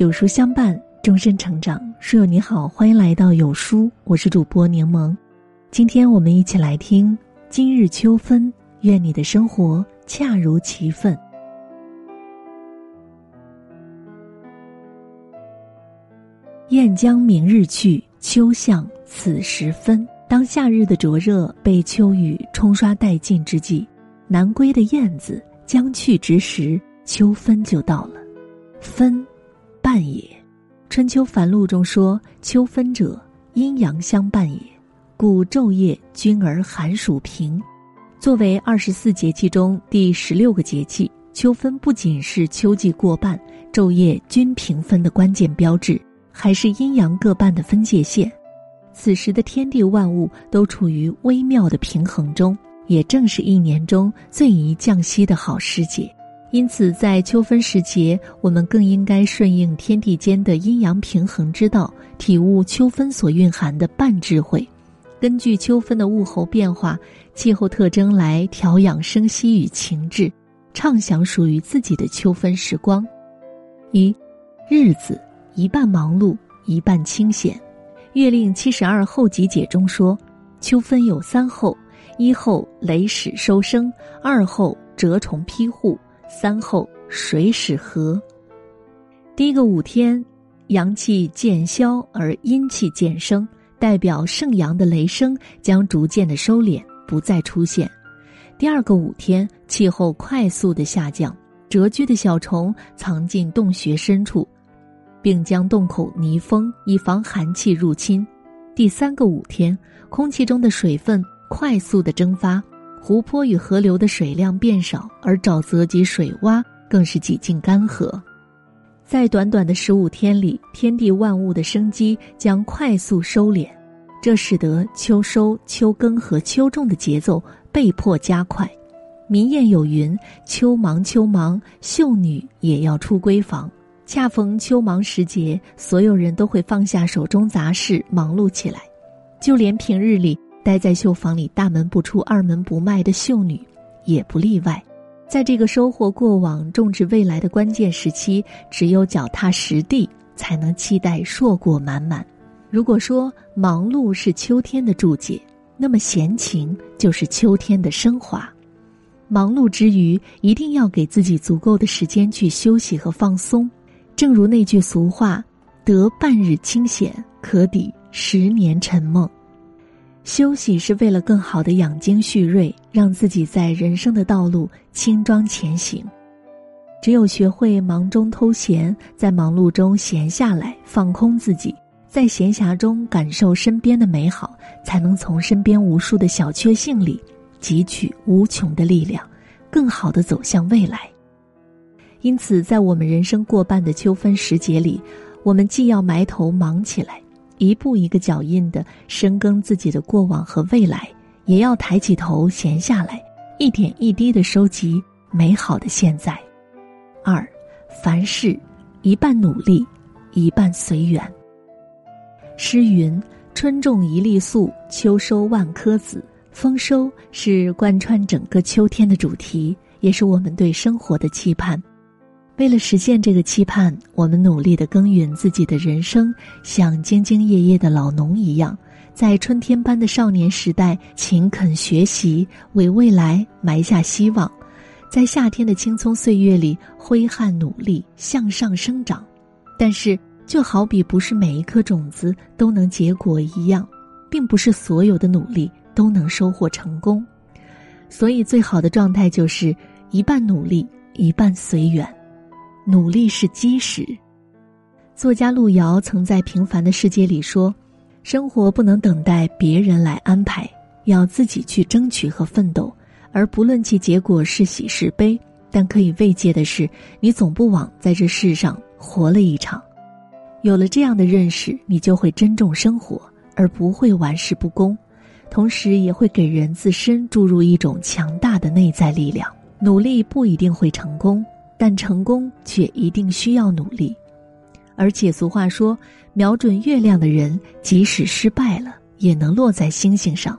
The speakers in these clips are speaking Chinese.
有书相伴，终身成长。书友你好，欢迎来到有书，我是主播柠檬。今天我们一起来听今日秋分，愿你的生活恰如其分。雁将明日去，秋向此时分。当夏日的灼热被秋雨冲刷殆尽之际，南归的燕子将去之时，秋分就到了。分。半也，《春秋繁露》中说：“秋分者，阴阳相伴也。故昼夜均而寒暑平。”作为二十四节气中第十六个节气，秋分不仅是秋季过半、昼夜均平分的关键标志，还是阴阳各半的分界线。此时的天地万物都处于微妙的平衡中，也正是一年中最宜降息的好时节。因此，在秋分时节，我们更应该顺应天地间的阴阳平衡之道，体悟秋分所蕴含的半智慧，根据秋分的物候变化、气候特征来调养生息与情志，畅享属于自己的秋分时光。一，日子一半忙碌，一半清闲。《月令七十二候集解》中说，秋分有三候：一候雷始收声，二候蛰虫披户。三后水始和。第一个五天，阳气渐消而阴气渐生，代表盛阳的雷声将逐渐的收敛，不再出现。第二个五天，气候快速的下降，蛰居的小虫藏进洞穴深处，并将洞口泥封，以防寒气入侵。第三个五天，空气中的水分快速的蒸发。湖泊与河流的水量变少，而沼泽及水洼更是几近干涸。在短短的十五天里，天地万物的生机将快速收敛，这使得秋收、秋耕和秋种的节奏被迫加快。民谚有云：“秋忙秋忙，秀女也要出闺房。”恰逢秋忙时节，所有人都会放下手中杂事，忙碌起来，就连平日里。待在绣房里大门不出二门不迈的秀女，也不例外。在这个收获过往、种植未来的关键时期，只有脚踏实地，才能期待硕果满满。如果说忙碌是秋天的注解，那么闲情就是秋天的升华。忙碌之余，一定要给自己足够的时间去休息和放松。正如那句俗话：“得半日清闲，可抵十年沉梦。”休息是为了更好的养精蓄锐，让自己在人生的道路轻装前行。只有学会忙中偷闲，在忙碌中闲下来，放空自己，在闲暇中感受身边的美好，才能从身边无数的小确幸里汲取无穷的力量，更好的走向未来。因此，在我们人生过半的秋分时节里，我们既要埋头忙起来。一步一个脚印的深耕自己的过往和未来，也要抬起头闲下来，一点一滴的收集美好的现在。二，凡事一半努力，一半随缘。诗云：“春种一粒粟，秋收万颗子。”丰收是贯穿整个秋天的主题，也是我们对生活的期盼。为了实现这个期盼，我们努力的耕耘自己的人生，像兢兢业业的老农一样，在春天般的少年时代勤恳学习，为未来埋下希望；在夏天的青葱岁月里挥汗努力向上生长。但是，就好比不是每一颗种子都能结果一样，并不是所有的努力都能收获成功。所以，最好的状态就是一半努力，一半随缘。努力是基石。作家路遥曾在《平凡的世界》里说：“生活不能等待别人来安排，要自己去争取和奋斗。而不论其结果是喜是悲，但可以慰藉的是，你总不枉在这世上活了一场。有了这样的认识，你就会珍重生活，而不会玩世不恭。同时，也会给人自身注入一种强大的内在力量。努力不一定会成功。”但成功却一定需要努力，而且俗话说：“瞄准月亮的人，即使失败了，也能落在星星上。”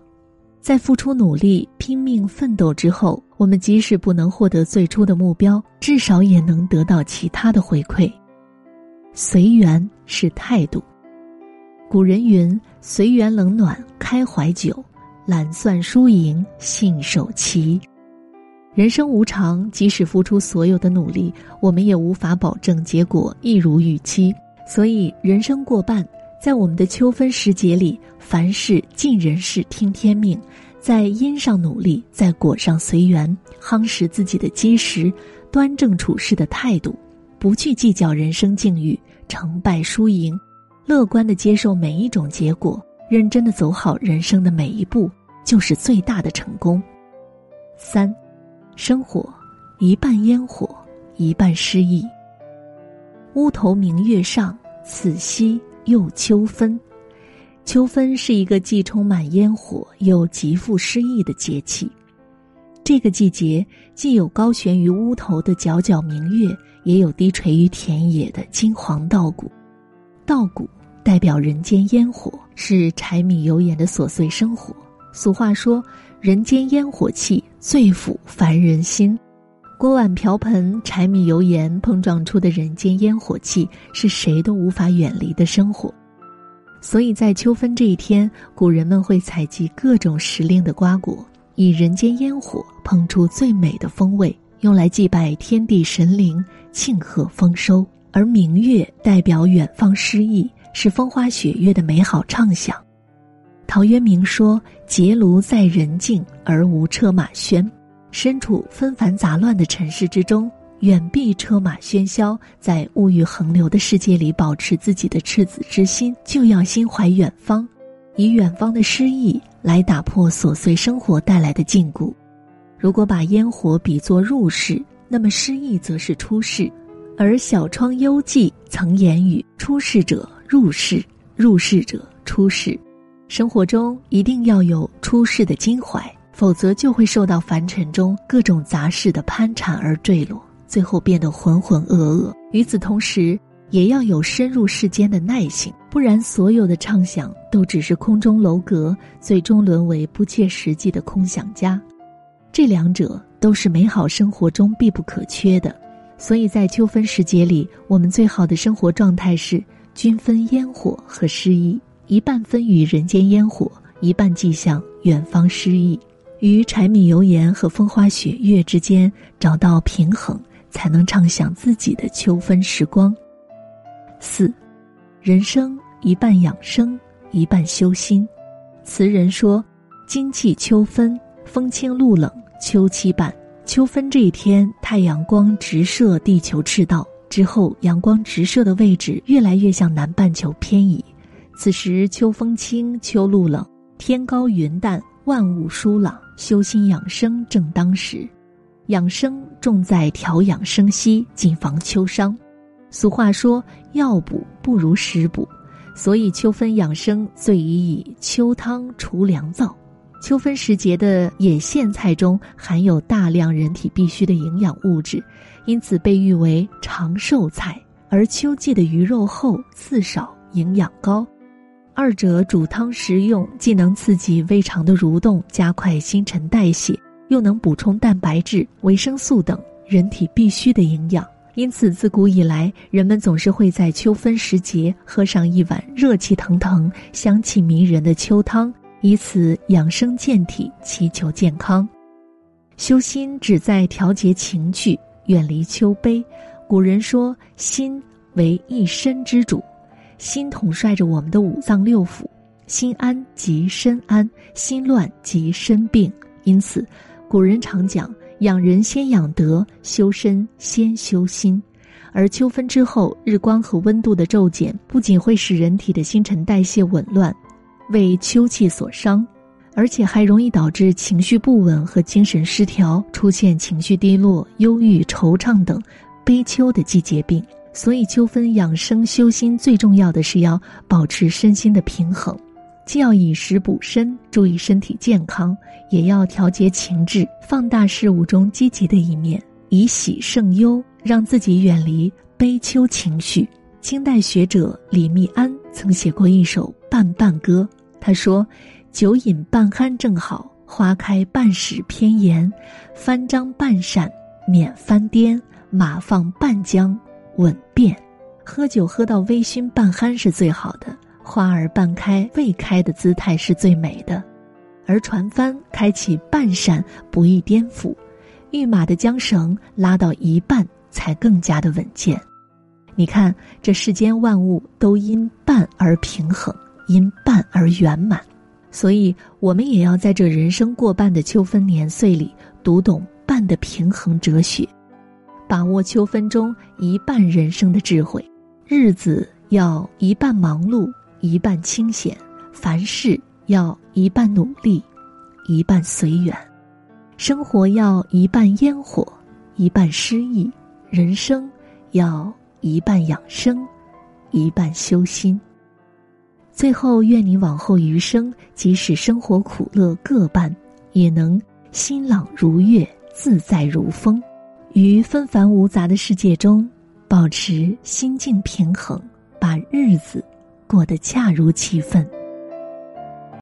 在付出努力、拼命奋斗之后，我们即使不能获得最初的目标，至少也能得到其他的回馈。随缘是态度。古人云：“随缘冷暖开怀酒，懒算输赢信手棋。”人生无常，即使付出所有的努力，我们也无法保证结果一如预期。所以，人生过半，在我们的秋分时节里，凡事尽人事听天命，在因上努力，在果上随缘，夯实自己的基石，端正处事的态度，不去计较人生境遇成败输赢，乐观的接受每一种结果，认真的走好人生的每一步，就是最大的成功。三。生活，一半烟火，一半诗意。屋头明月上，此夕又秋分。秋分是一个既充满烟火又极富诗意的节气。这个季节既有高悬于屋头的皎皎明月，也有低垂于田野的金黄稻谷。稻谷代表人间烟火，是柴米油盐的琐碎生活。俗话说：“人间烟火气。”最抚凡人心，锅碗瓢盆、柴米油盐碰撞出的人间烟火气，是谁都无法远离的生活。所以在秋分这一天，古人们会采集各种时令的瓜果，以人间烟火烹出最美的风味，用来祭拜天地神灵，庆贺丰收。而明月代表远方诗意，是风花雪月的美好畅想。陶渊明说：“结庐在人境，而无车马喧。身处纷繁杂乱的尘世之中，远避车马喧嚣，在物欲横流的世界里保持自己的赤子之心，就要心怀远方，以远方的诗意来打破琐碎生活带来的禁锢。如果把烟火比作入世，那么诗意则是出世。而小窗幽寂曾言语：出世者入世，入世者出世。”生活中一定要有出世的襟怀，否则就会受到凡尘中各种杂事的攀缠而坠落，最后变得浑浑噩噩。与此同时，也要有深入世间的耐性，不然所有的畅想都只是空中楼阁，最终沦为不切实际的空想家。这两者都是美好生活中必不可缺的，所以在秋分时节里，我们最好的生活状态是均分烟火和诗意。一半分于人间烟火，一半寄向远方诗意，于柴米油盐和风花雪月之间找到平衡，才能畅想自己的秋分时光。四，人生一半养生，一半修心。词人说：“今气秋分，风清露冷，秋期半。秋分这一天，太阳光直射地球赤道，之后阳光直射的位置越来越向南半球偏移。”此时秋风清，秋露冷，天高云淡，万物舒朗，修心养生正当时。养生重在调养生息，谨防秋伤。俗话说：“药补不如食补”，所以秋分养生最宜以秋汤除凉燥。秋分时节的野苋菜中含有大量人体必需的营养物质，因此被誉为长寿菜。而秋季的鱼肉厚、刺少，营养高。二者煮汤食用，既能刺激胃肠的蠕动，加快新陈代谢，又能补充蛋白质、维生素等人体必需的营养。因此，自古以来，人们总是会在秋分时节喝上一碗热气腾腾、香气迷人的秋汤，以此养生健体，祈求健康。修心旨在调节情绪，远离秋悲。古人说：“心为一身之主。”心统帅着我们的五脏六腑，心安即身安，心乱即身病。因此，古人常讲：养人先养德，修身先修心。而秋分之后，日光和温度的骤减，不仅会使人体的新陈代谢紊乱，为秋气所伤，而且还容易导致情绪不稳和精神失调，出现情绪低落、忧郁、惆怅等悲秋的季节病。所以，秋分养生修心最重要的是要保持身心的平衡，既要以食补身，注意身体健康，也要调节情志，放大事物中积极的一面，以喜胜忧，让自己远离悲秋情绪。清代学者李密庵曾写过一首《半半歌》，他说：“酒饮半酣正好，花开半始偏妍，翻张半闪免翻颠，马放半缰。”稳便，喝酒喝到微醺半酣是最好的，花儿半开未开的姿态是最美的，而船帆开启半扇不易颠覆，御马的缰绳拉到一半才更加的稳健。你看，这世间万物都因半而平衡，因半而圆满，所以我们也要在这人生过半的秋分年岁里，读懂半的平衡哲学，把握秋分中一半人生的智慧。日子要一半忙碌，一半清闲；凡事要一半努力，一半随缘；生活要一半烟火，一半诗意；人生要一半养生，一半修心。最后，愿你往后余生，即使生活苦乐各半，也能心朗如月，自在如风，于纷繁芜杂的世界中。保持心境平衡，把日子过得恰如其分。